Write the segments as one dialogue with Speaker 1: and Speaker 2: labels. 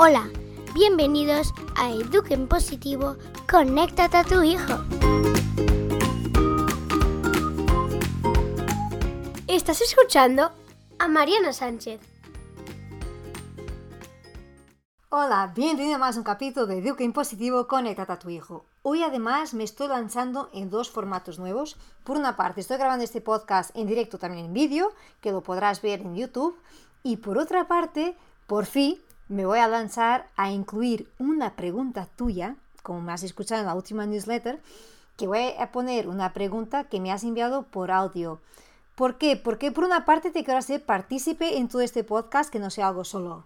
Speaker 1: Hola, bienvenidos a Eduquen Positivo, conéctate a tu hijo. Estás escuchando a Mariana Sánchez.
Speaker 2: Hola, bienvenido a más un capítulo de Eduquen Positivo, conéctate a tu hijo. Hoy además me estoy lanzando en dos formatos nuevos. Por una parte, estoy grabando este podcast en directo también en vídeo, que lo podrás ver en YouTube. Y por otra parte, por fin me voy a lanzar a incluir una pregunta tuya, como me has escuchado en la última newsletter, que voy a poner una pregunta que me has enviado por audio. ¿Por qué? Porque por una parte te quiero hacer partícipe en todo este podcast, que no sea algo solo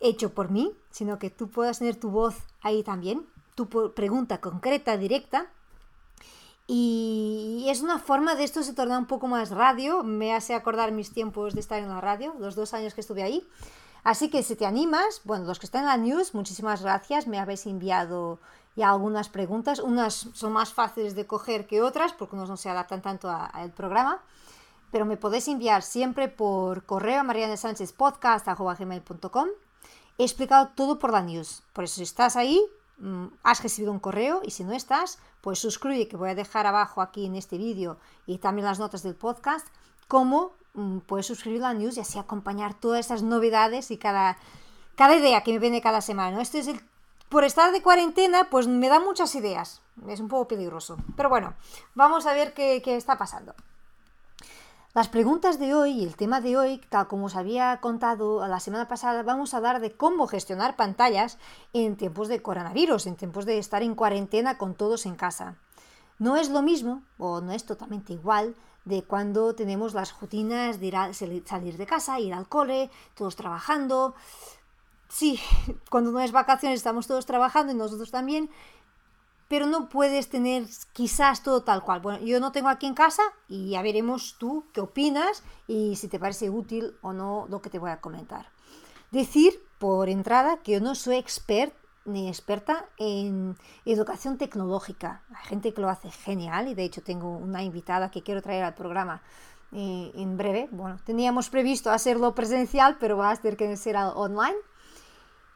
Speaker 2: hecho por mí, sino que tú puedas tener tu voz ahí también, tu pregunta concreta, directa. Y es una forma de esto se torna un poco más radio, me hace acordar mis tiempos de estar en la radio, los dos años que estuve ahí. Así que si te animas, bueno, los que están en la news, muchísimas gracias, me habéis enviado ya algunas preguntas, unas son más fáciles de coger que otras porque unos no se adaptan tanto al programa, pero me podéis enviar siempre por correo a. He explicado todo por la news, por eso si estás ahí, mm, has recibido un correo y si no estás, pues suscríbete que voy a dejar abajo aquí en este vídeo y también las notas del podcast, cómo puedes suscribir a la news y así acompañar todas esas novedades y cada, cada idea que me viene cada semana. Este es por estar de cuarentena, pues me da muchas ideas. Es un poco peligroso. Pero bueno, vamos a ver qué, qué está pasando. Las preguntas de hoy y el tema de hoy, tal como os había contado la semana pasada, vamos a hablar de cómo gestionar pantallas en tiempos de coronavirus, en tiempos de estar en cuarentena con todos en casa. No es lo mismo, o no es totalmente igual, de cuando tenemos las rutinas de ir salir de casa, ir al cole, todos trabajando. Sí, cuando no es vacaciones estamos todos trabajando y nosotros también, pero no puedes tener quizás todo tal cual. Bueno, yo no tengo aquí en casa y ya veremos tú qué opinas y si te parece útil o no lo que te voy a comentar. Decir por entrada que yo no soy expert ni experta en educación tecnológica. Hay gente que lo hace genial y de hecho tengo una invitada que quiero traer al programa eh, en breve. Bueno, teníamos previsto hacerlo presencial, pero va a tener que ser online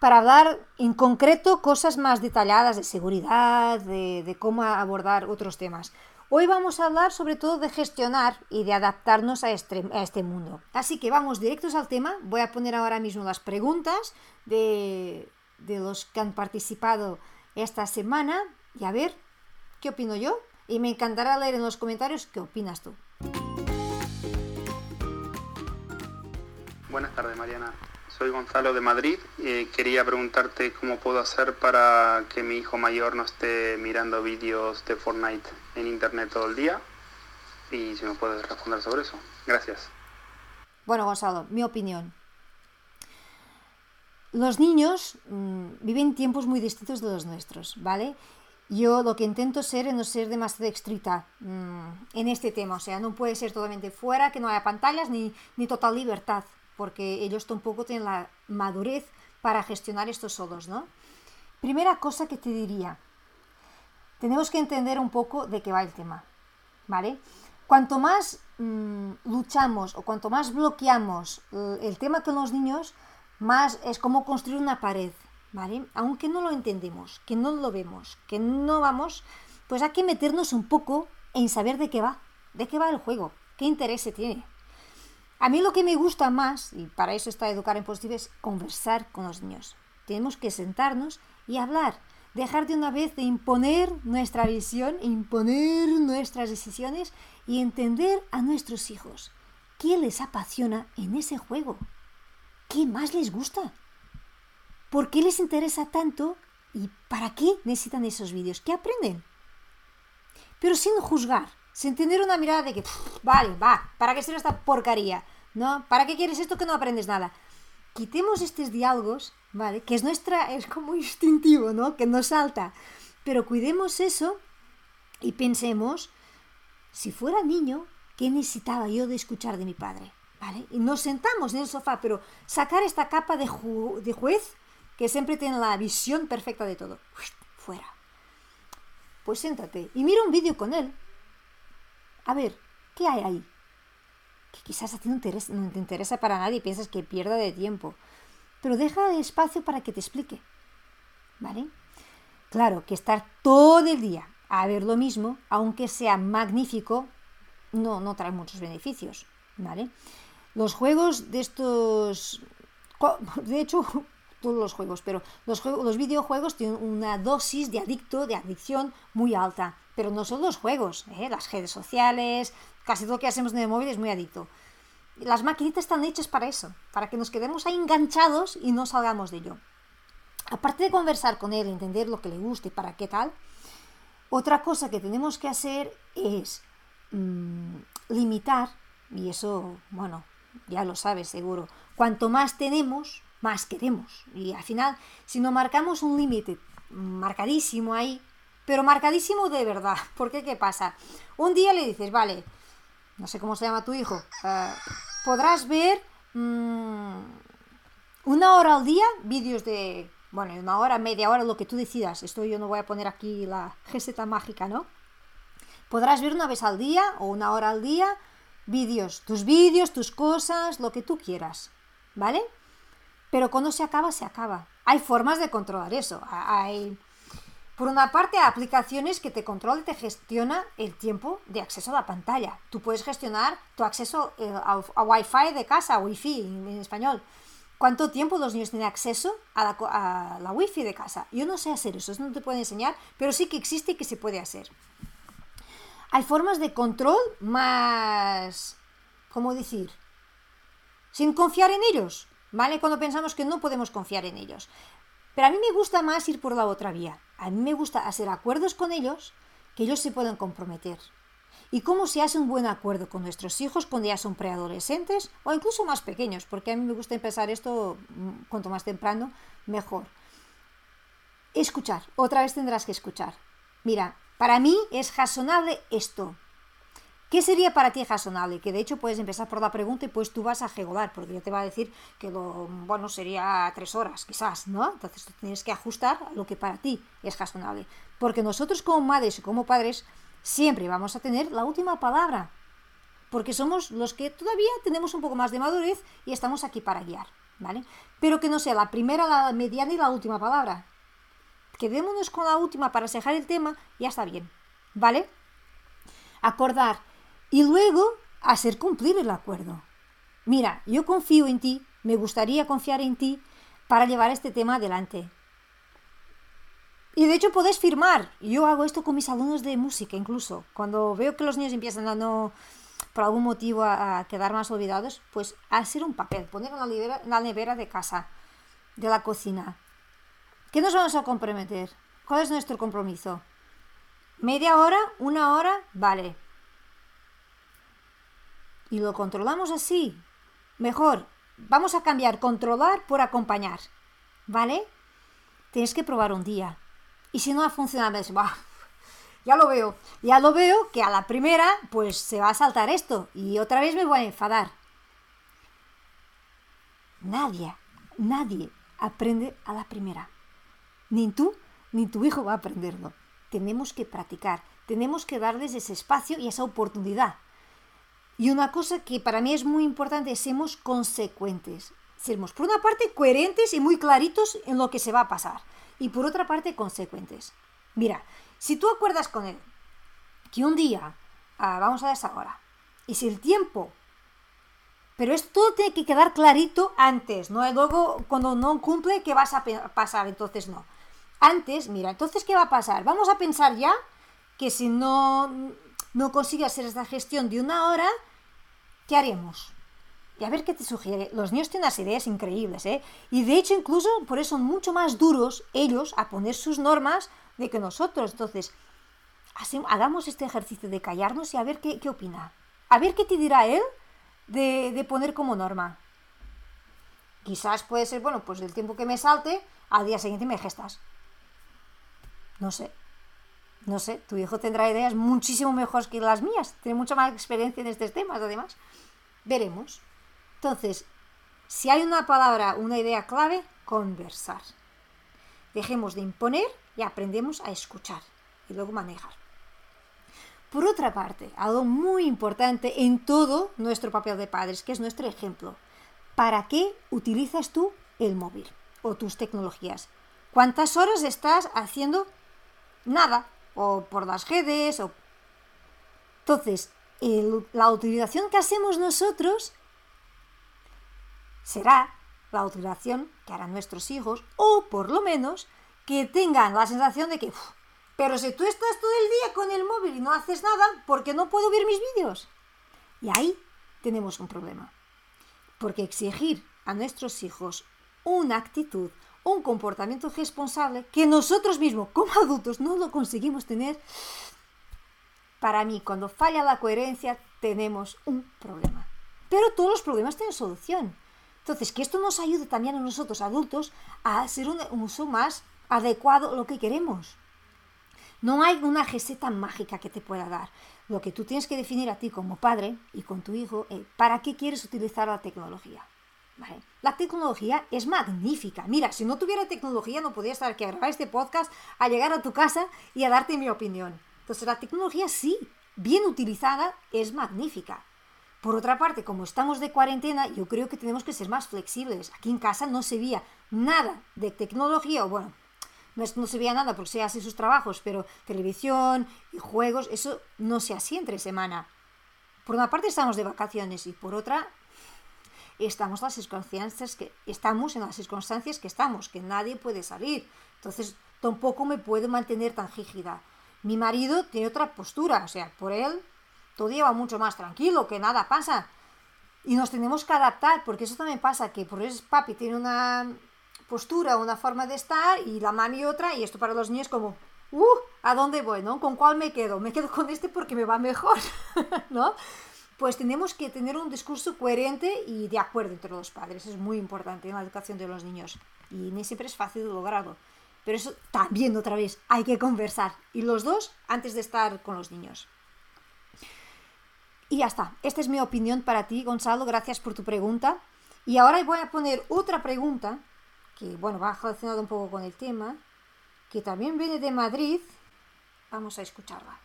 Speaker 2: para hablar en concreto cosas más detalladas de seguridad, de, cómo abordar otros temas. Hoy vamos a hablar sobre todo de gestionar y de adaptarnos a este, a este mundo. Así que vamos directos al tema. Voy a poner ahora mismo las preguntas de, de los que han participado esta semana y a ver qué opino yo. Y me encantará leer en los comentarios qué opinas tú.
Speaker 3: Buenas tardes, Mariana. Soy Gonzalo de Madrid quería preguntarte cómo puedo hacer para que mi hijo mayor no esté mirando vídeos de Fortnite en internet todo el día y si me puedes responder sobre eso. Gracias.
Speaker 2: Bueno, Gonzalo, mi opinión. Los niños mm, viven tiempos muy distintos de los nuestros, ¿vale? Yo lo que intento ser es no ser demasiado estricta mm, en este tema, o sea, no puede ser totalmente fuera, que no haya pantallas ni, ni total libertad, porque ellos tampoco tienen la madurez para gestionar estos solos, ¿no? Primera cosa que te diría, tenemos que entender un poco de qué va el tema, ¿vale? Cuanto más mm, luchamos o cuanto más bloqueamos eh, el tema con los niños, más es como construir una pared, ¿vale? Aunque no lo entendemos, que no lo vemos, que no vamos, pues hay que meternos un poco en saber de qué va, de qué va el juego, qué interés tiene. A mí lo que me gusta más, y para eso está Educar en Positivo, es conversar con los niños. Tenemos que sentarnos y hablar, dejar de una vez de imponer nuestra visión, imponer nuestras decisiones y entender a nuestros hijos qué les apasiona en ese juego. ¿Qué más les gusta? ¿Por qué les interesa tanto? ¿Y para qué necesitan esos vídeos? ¿Qué aprenden? Pero sin juzgar, sin tener una mirada de que, vale, va, ¿para qué sirve esta porcaría? ¿No? ¿Para qué quieres esto que no aprendes nada? Quitemos estos diálogos, ¿vale? Que es nuestra, es como instintivo, ¿no? Que nos salta. Pero cuidemos eso y pensemos, si fuera niño, ¿qué necesitaba yo de escuchar de mi padre? Y nos sentamos en el sofá, pero sacar esta capa de, juez que siempre tiene la visión perfecta de todo. fuera. Pues siéntate y mira un vídeo con él. A ver, ¿qué hay ahí? Que quizás a ti no, no te interesa para nadie y piensas que pierda de tiempo. pero deja espacio para que te explique. ¿Vale? Claro, que estar todo el día a ver lo mismo, aunque sea magnífico, no, no trae muchos beneficios. ¿Vale? Los juegos de estos... De hecho, todos los juegos, pero los, juegos, los videojuegos tienen una dosis de adicto, de adicción muy alta. Pero no son los juegos, ¿eh? las redes sociales, casi todo lo que hacemos en el móvil es muy adicto. Las maquinitas están hechas para eso, para que nos quedemos ahí enganchados y no salgamos de ello. Aparte de conversar con él, entender lo que le gusta y para qué tal, otra cosa que tenemos que hacer es mmm, limitar, y eso, bueno, ya lo sabes seguro, cuanto más tenemos, más queremos. Y al final, si no marcamos un límite marcadísimo ahí, pero marcadísimo de verdad, porque ¿qué pasa? Un día le dices, vale, no sé cómo se llama tu hijo, uh, podrás ver mmm, una hora al día vídeos de, bueno, una hora, media hora, lo que tú decidas. Esto yo no voy a poner aquí la receta mágica, ¿no? Podrás ver una vez al día o una hora al día vídeos, tus vídeos, tus cosas, lo que tú quieras, ¿vale? Pero cuando se acaba, se acaba. Hay formas de controlar eso. Hay, por una parte, aplicaciones que te controlan y te gestiona el tiempo de acceso a la pantalla. Tú puedes gestionar tu acceso eh, a, Wi-Fi de casa, Wi-Fi en, en, español. ¿Cuánto tiempo los niños tienen acceso a la, a la Wi-Fi de casa? Yo no sé hacer eso, eso no te puedo enseñar, pero sí que existe y que se puede hacer. Hay formas de control más, ¿cómo decir? Sin confiar en ellos, ¿vale? Cuando pensamos que no podemos confiar en ellos. Pero a mí me gusta más ir por la otra vía. A mí me gusta hacer acuerdos con ellos que ellos se puedan comprometer. ¿Y cómo se hace un buen acuerdo con nuestros hijos cuando ya son preadolescentes o incluso más pequeños? Porque a mí me gusta empezar esto mm, cuanto más temprano, mejor. Escuchar. Otra vez tendrás que escuchar. Mira, para mí es razonable esto. ¿Qué sería para ti razonable? Que de hecho puedes empezar por la pregunta y pues tú vas a regular, porque yo te va a decir que lo bueno sería tres horas, quizás, ¿no? Entonces tú tienes que ajustar a lo que para ti es razonable. Porque nosotros como madres y como padres siempre vamos a tener la última palabra. Porque somos los que todavía tenemos un poco más de madurez y estamos aquí para guiar, ¿vale? Pero que no sea la primera, la mediana y la última palabra. Quedémonos con la última para cejar el tema ya está bien, ¿vale? Acordar y luego hacer cumplir el acuerdo. Mira, yo confío en ti, me gustaría confiar en ti para llevar este tema adelante. Y de hecho podés firmar. Yo hago esto con mis alumnos de música incluso. Cuando veo que los niños empiezan a no, por algún motivo, a, quedar más olvidados, pues hacer un papel, poner nevera, la nevera de casa, de la cocina. ¿Qué nos vamos a comprometer? ¿Cuál es nuestro compromiso? ¿Media hora? ¿Una hora? Vale y lo controlamos así, mejor, vamos a cambiar controlar por acompañar, ¿vale? Tienes que probar un día. Y si no ha funcionado, bah, ya lo veo, ya lo veo que a la primera pues se va a saltar esto y otra vez me voy a enfadar. Nadie, nadie aprende a la primera. Ni tú ni tu hijo va a aprenderlo. Tenemos que practicar, tenemos que darles ese espacio y esa oportunidad. Y una cosa que para mí es muy importante, seamos consecuentes. Seremos, por una parte, coherentes y muy claritos en lo que se va a pasar. Y por otra parte, consecuentes. Mira, si tú acuerdas con él que un día, ah, vamos a esa hora, y si el tiempo, pero esto tiene que quedar clarito antes, ¿no? Y luego, cuando no cumple, ¿qué vas a pasar? Entonces, no. Antes, mira, entonces, ¿qué va a pasar? Vamos a pensar ya que si no, no consigue hacer esta gestión de una hora, ¿qué haremos? Y a ver qué te sugiere. Los niños tienen unas ideas increíbles, ¿eh? Y de hecho, incluso por eso son mucho más duros ellos a poner sus normas de que nosotros. Entonces, hagamos este ejercicio de callarnos y a ver qué, opina. A ver qué te dirá él de, de, poner como norma. Quizás puede ser, bueno, pues el tiempo que me salte, al día siguiente me gestas. No sé. No sé, tu hijo tendrá ideas muchísimo mejores que las mías. Tiene mucha más experiencia en estos temas, además. Veremos. Entonces, si hay una palabra, una idea clave, conversar. Dejemos de imponer y aprendemos a escuchar y luego manejar. Por otra parte, algo muy importante en todo nuestro papel de padres, que es nuestro ejemplo. ¿Para qué utilizas tú el móvil o tus tecnologías. ¿Cuántas horas estás haciendo nada? O por las redes, o... Entonces, la utilización que hacemos nosotros será la utilización que harán nuestros hijos, o por lo menos que tengan la sensación de que, pero si tú estás todo el día con el móvil y no haces nada, ¿por qué no puedo ver mis vídeos? Y ahí tenemos un problema. Porque exigir a nuestros hijos una actitud, un comportamiento responsable que nosotros mismos como adultos no lo conseguimos tener, para mí cuando falla la coherencia tenemos un problema. Pero todos los problemas tienen solución. Entonces, que esto nos ayude también a nosotros adultos a hacer un uso más adecuado a lo que queremos. No hay una receta mágica que te pueda dar. Lo que tú tienes que definir a ti como padre y con tu hijo es para qué quieres utilizar la tecnología. La tecnología es magnífica. Mira, si no tuviera tecnología no podría estar aquí a grabar este podcast, a llegar a tu casa y a darte mi opinión. Entonces la tecnología sí, bien utilizada, es magnífica. Por otra parte, como estamos de cuarentena, yo creo que tenemos que ser más flexibles. Aquí en casa no se veía nada de tecnología, o bueno, no, se veía nada porque se hace sus trabajos, pero televisión y juegos, eso no se hacía entre semana. Por una parte estamos de vacaciones y por otra estamos las circunstancias que estamos en las circunstancias que estamos, que nadie puede salir. Entonces tampoco me puedo mantener tan rígida. Mi marido tiene otra postura, o sea, por él todo lleva mucho más tranquilo, que nada pasa. Y nos tenemos que adaptar, porque eso también pasa, que por eso papi tiene una postura, una forma de estar, y la mami otra, y esto para los niños como, uh, ¿a dónde voy, no? ¿Con cuál me quedo? Me quedo con este porque me va mejor, ¿no? Pues tenemos que tener un discurso coherente y de acuerdo entre los padres, es muy importante en la educación de los niños, y ni siempre es fácil lograrlo. Pero eso también, otra vez, hay que conversar, y los dos antes de estar con los niños. Y ya está. Esta es mi opinión para ti, Gonzalo. Gracias por tu pregunta. Y ahora voy a poner otra pregunta, que bueno, va relacionada un poco con el tema, que también viene de Madrid. Vamos a escucharla.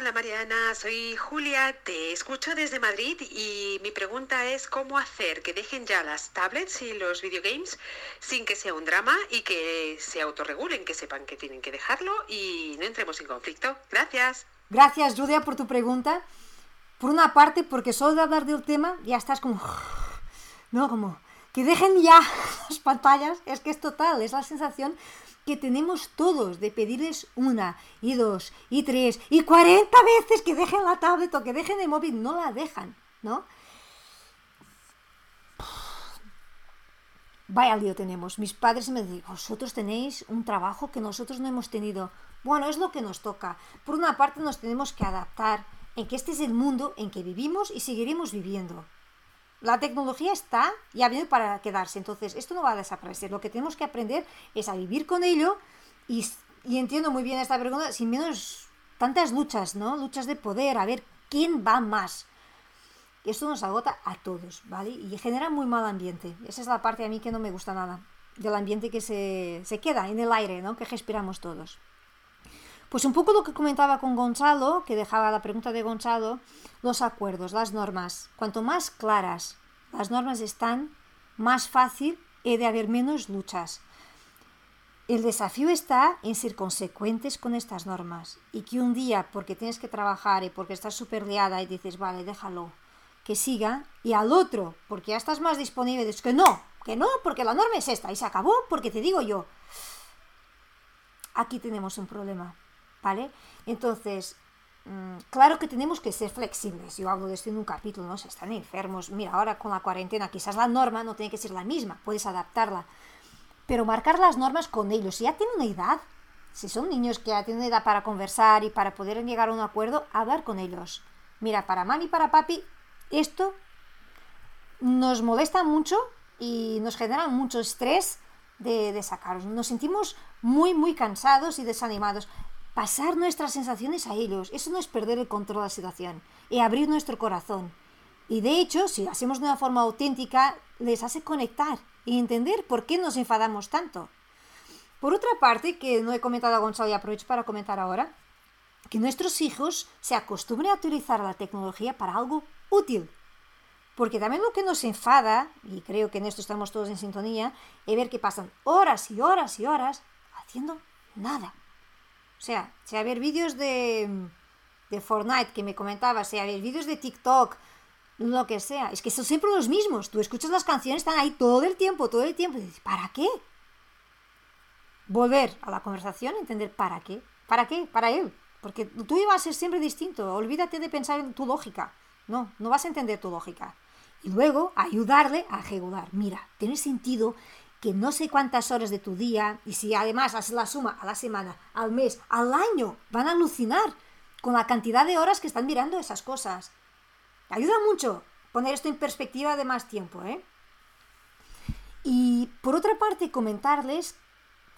Speaker 4: Hola Mariana, soy Julia, te escucho desde Madrid y mi pregunta es cómo hacer que dejen ya las tablets y los videogames sin que sea un drama y que se autorregulen, que sepan que tienen que dejarlo y no entremos en conflicto. Gracias.
Speaker 2: Gracias Julia por tu pregunta. Por una parte, porque solo de hablar del tema ya estás como... No, como que dejen ya las pantallas, es que es total, es la sensación que tenemos todos de pedirles una y dos y tres y cuarenta veces que dejen la tablet o que dejen el móvil, no la dejan, ¿no? Vaya lío tenemos. Mis padres me dicen, vosotros tenéis un trabajo que nosotros no hemos tenido. Bueno, es lo que nos toca. Por una parte nos tenemos que adaptar en que este es el mundo en que vivimos y seguiremos viviendo la tecnología está y ha venido para quedarse, entonces esto no va a desaparecer. Lo que tenemos que aprender es a vivir con ello y, entiendo muy bien esta pregunta, sin menos tantas luchas, ¿no? Luchas de poder, a ver quién va más. Esto nos agota a todos, ¿vale? Y genera muy mal ambiente. Esa es la parte a mí que no me gusta nada, del ambiente que se, se queda en el aire, ¿no? Que respiramos todos. Pues un poco lo que comentaba con Gonzalo, que dejaba la pregunta de Gonzalo, los acuerdos, las normas. Cuanto más claras las normas están, más fácil he de haber menos luchas. El desafío está en ser consecuentes con estas normas y que un día, porque tienes que trabajar y porque estás súper liada y dices, vale, déjalo, que siga, y al otro, porque ya estás más disponible, dices que no, que no, porque la norma es esta y se acabó porque te digo yo. Aquí tenemos un problema. ¿Vale? Entonces, mm, claro que tenemos que ser flexibles. Yo hablo de esto en un capítulo, ¿no? Se están enfermos. Mira, ahora con la cuarentena quizás la norma no tiene que ser la misma, puedes adaptarla. Pero marcar las normas con ellos. Si ya tienen una edad, si son niños que ya tienen edad para conversar y para poder llegar a un acuerdo, hablar con ellos. Mira, para mami y para papi, esto nos molesta mucho y nos genera mucho estrés de, de. Nos sentimos muy, muy cansados y desanimados pasar nuestras sensaciones a ellos. Eso no es perder el control de la situación, y abrir nuestro corazón. Y de hecho, si lo hacemos de una forma auténtica, les hace conectar y entender por qué nos enfadamos tanto. Por otra parte, que no he comentado a Gonzalo y aprovecho para comentar ahora, que nuestros hijos se acostumbren a utilizar la tecnología para algo útil. Porque también lo que nos enfada, y creo que en esto estamos todos en sintonía, es ver que pasan horas y horas y horas haciendo nada. O sea, sea ver vídeos de, de Fortnite que me comentaba, sea ver vídeos de TikTok, lo que sea. Es que son siempre los mismos. Tú escuchas las canciones, están ahí todo el tiempo, todo el tiempo. Y dices, ¿para qué? Volver a la conversación, entender para qué. ¿Para qué? Para él. Porque tú ibas a ser siempre distinto. Olvídate de pensar en tu lógica. No, no vas a entender tu lógica. Y luego ayudarle a ejecutar. Mira, tiene sentido que no sé cuántas horas de tu día, y si además haces la suma a la semana, al mes, al año, van a alucinar con la cantidad de horas que están mirando esas cosas. Ayuda mucho poner esto en perspectiva de más tiempo, ¿eh? Y por otra parte, comentarles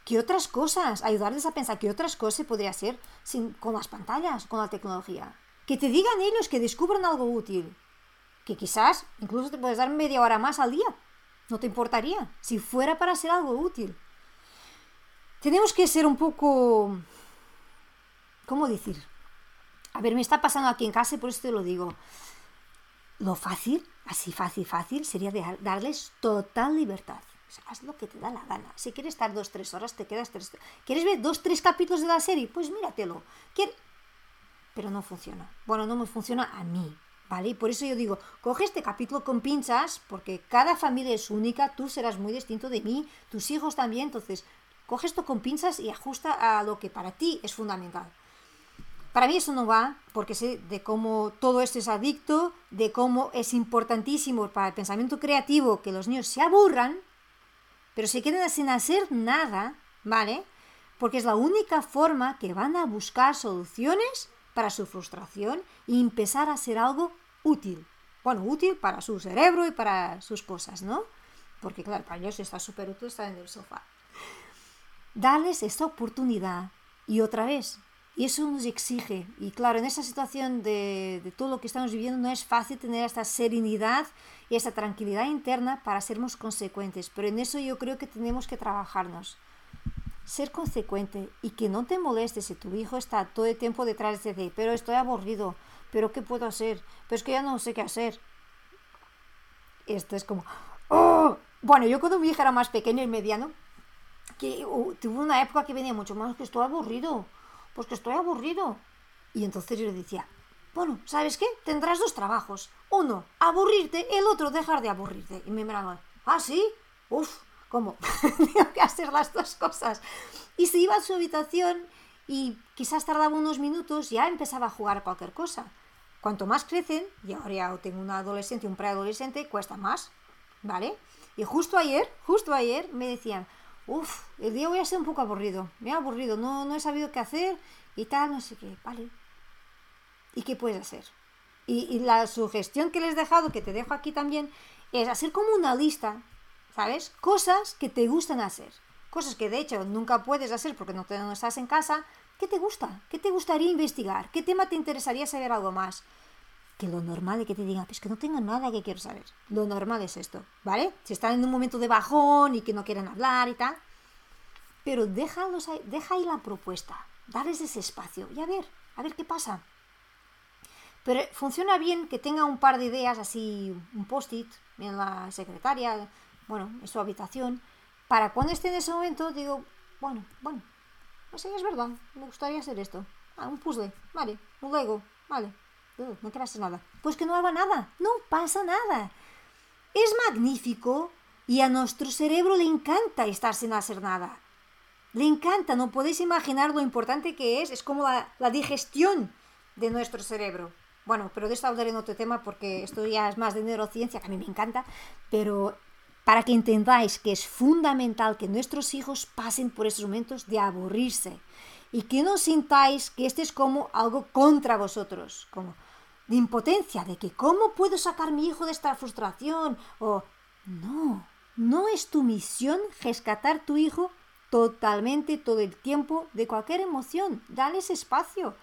Speaker 2: que otras cosas, ayudarles a pensar que otras cosas podría hacer sin, con las pantallas, con la tecnología. Que te digan ellos que descubran algo útil. Que quizás incluso te puedes dar media hora más al día. No te importaría, si fuera para hacer algo útil. Tenemos que ser un poco... ¿Cómo decir? A ver, me está pasando aquí en casa y por eso te lo digo. Lo fácil, así fácil, fácil, sería darles total libertad. O haz lo que te da la gana. Si quieres estar dos, tres horas, te quedas tres... ¿Quieres ver dos, tres capítulos de la serie? Pues míratelo. Pero no funciona. Bueno, no me funciona a mí, ¿vale? Y por eso yo digo, coge este capítulo con pinzas, porque cada familia es única, tú serás muy distinto de mí, tus hijos también, entonces coge esto con pinzas y ajusta a lo que para ti es fundamental. Para mí eso no va, porque sé de cómo todo esto es adicto, de cómo es importantísimo para el pensamiento creativo que los niños se aburran, pero se queden sin hacer nada, ¿vale? Porque es la única forma que van a buscar soluciones para su frustración y empezar a hacer algo útil. Bueno, útil para su cerebro y para sus cosas, ¿no? Porque claro, para ellos está súper útil estar en el sofá. Darles esta oportunidad y otra vez, y eso nos exige. Y claro, en esta situación de, todo lo que estamos viviendo no es fácil tener esta serenidad y esta tranquilidad interna para sermos consecuentes. Pero en eso yo creo que tenemos que trabajarnos. Ser consecuente y que no te moleste si tu hijo está todo el tiempo detrás de ti. Pero estoy aburrido. Pero ¿qué puedo hacer? Pero es que ya no sé qué hacer. Esto es como... ¡Oh! Bueno, yo cuando mi hija era más pequeño y mediano, que uh, tuve una época que venía mucho más que estoy aburrido pues que estoy aburrido. Y entonces yo le decía, bueno, ¿sabes qué? Tendrás dos trabajos. Uno, aburrirte, el otro, dejar de aburrirte. Y me miraban, ¿ah, sí? Uf, ¿cómo? Tengo que hacer las dos cosas. Y se iba a su habitación y quizás tardaba unos minutos, ya empezaba a jugar cualquier cosa. Cuanto más crecen, y ahora ya tengo un adolescente un preadolescente, cuesta más, ¿vale? Y justo ayer, justo ayer, me decían, Uf, el día voy a ser un poco aburrido. Me ha aburrido, no, no he sabido qué hacer y tal, no sé qué. Vale. ¿Y qué puedes hacer? Y, y, la sugestión que les he dejado, que te dejo aquí también, es hacer como una lista, ¿sabes? Cosas que te gustan hacer. Cosas que de hecho nunca puedes hacer porque no, te, no estás en casa. ¿Qué te gusta? ¿Qué te gustaría investigar? ¿Qué tema te interesaría saber algo más? que lo normal es que te digan, pues que no tengo nada que quiero saber. Lo normal es esto, ¿vale? Si están en un momento de bajón y que no quieren hablar y tal. Pero déjalos ahí, deja ahí la propuesta, darles ese espacio y a ver, a ver qué pasa. Pero funciona bien que tenga un par de ideas, así un post-it en la secretaria, bueno, en su habitación, para cuando esté en ese momento, digo, bueno, bueno, pues es verdad, me gustaría hacer esto. Ah, un puzzle, vale, un Lego, vale, no, no quieras nada. Pues que no haga nada, no pasa nada. Es magnífico y a nuestro cerebro le encanta estar sin hacer nada. Le encanta, no podéis imaginar lo importante que es, es como la, la digestión de nuestro cerebro. Bueno, pero de esto hablaré en otro tema porque esto ya es más de neurociencia, que a mí me encanta, pero para que entendáis que es fundamental que nuestros hijos pasen por esos momentos de aburrirse y que no sintáis que este es como algo contra vosotros, como de impotencia, de que cómo puedo sacar mi hijo de esta frustración o no, no es tu misión rescatar tu hijo totalmente todo el tiempo de cualquier emoción, dale ese espacio.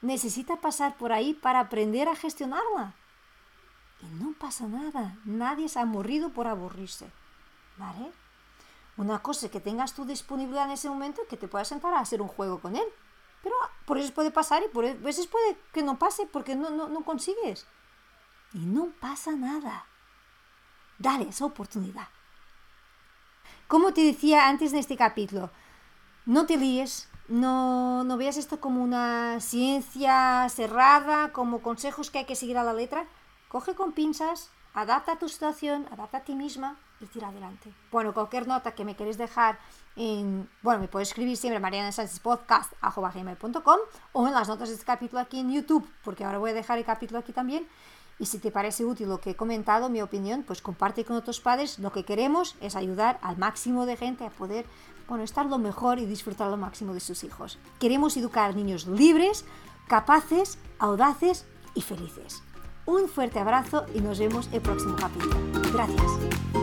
Speaker 2: Necesita pasar por ahí para aprender a gestionarla. Y no pasa nada, nadie se ha aburrido por aburrirse. ¿Vale? Una cosa que tengas tu disponibilidad en ese momento que te puedas sentar a hacer un juego con él. Pero por eso puede pasar y por e, veces puede que no pase porque no, no, no consigues. Y no pasa nada. Dale esa oportunidad. Como te decía antes en este capítulo, no te líes, no, no veas esto como una ciencia cerrada, como consejos que hay que seguir a la letra. Coge con pinzas, adapta a tu situación, adapta a ti misma y tira adelante. Bueno, cualquier nota que me queréis dejar en, bueno, me puedes escribir siempre Mariana o en las notas de este capítulo aquí en YouTube, porque ahora voy a dejar el capítulo aquí también. Y si te parece útil lo que he comentado, mi opinión, pues comparte con otros padres. Lo que queremos es ayudar al máximo de gente a poder, bueno, estar lo mejor y disfrutar lo máximo de sus hijos. Queremos educar niños libres, capaces, audaces y felices. Un fuerte abrazo y nos vemos el próximo capítulo. Gracias.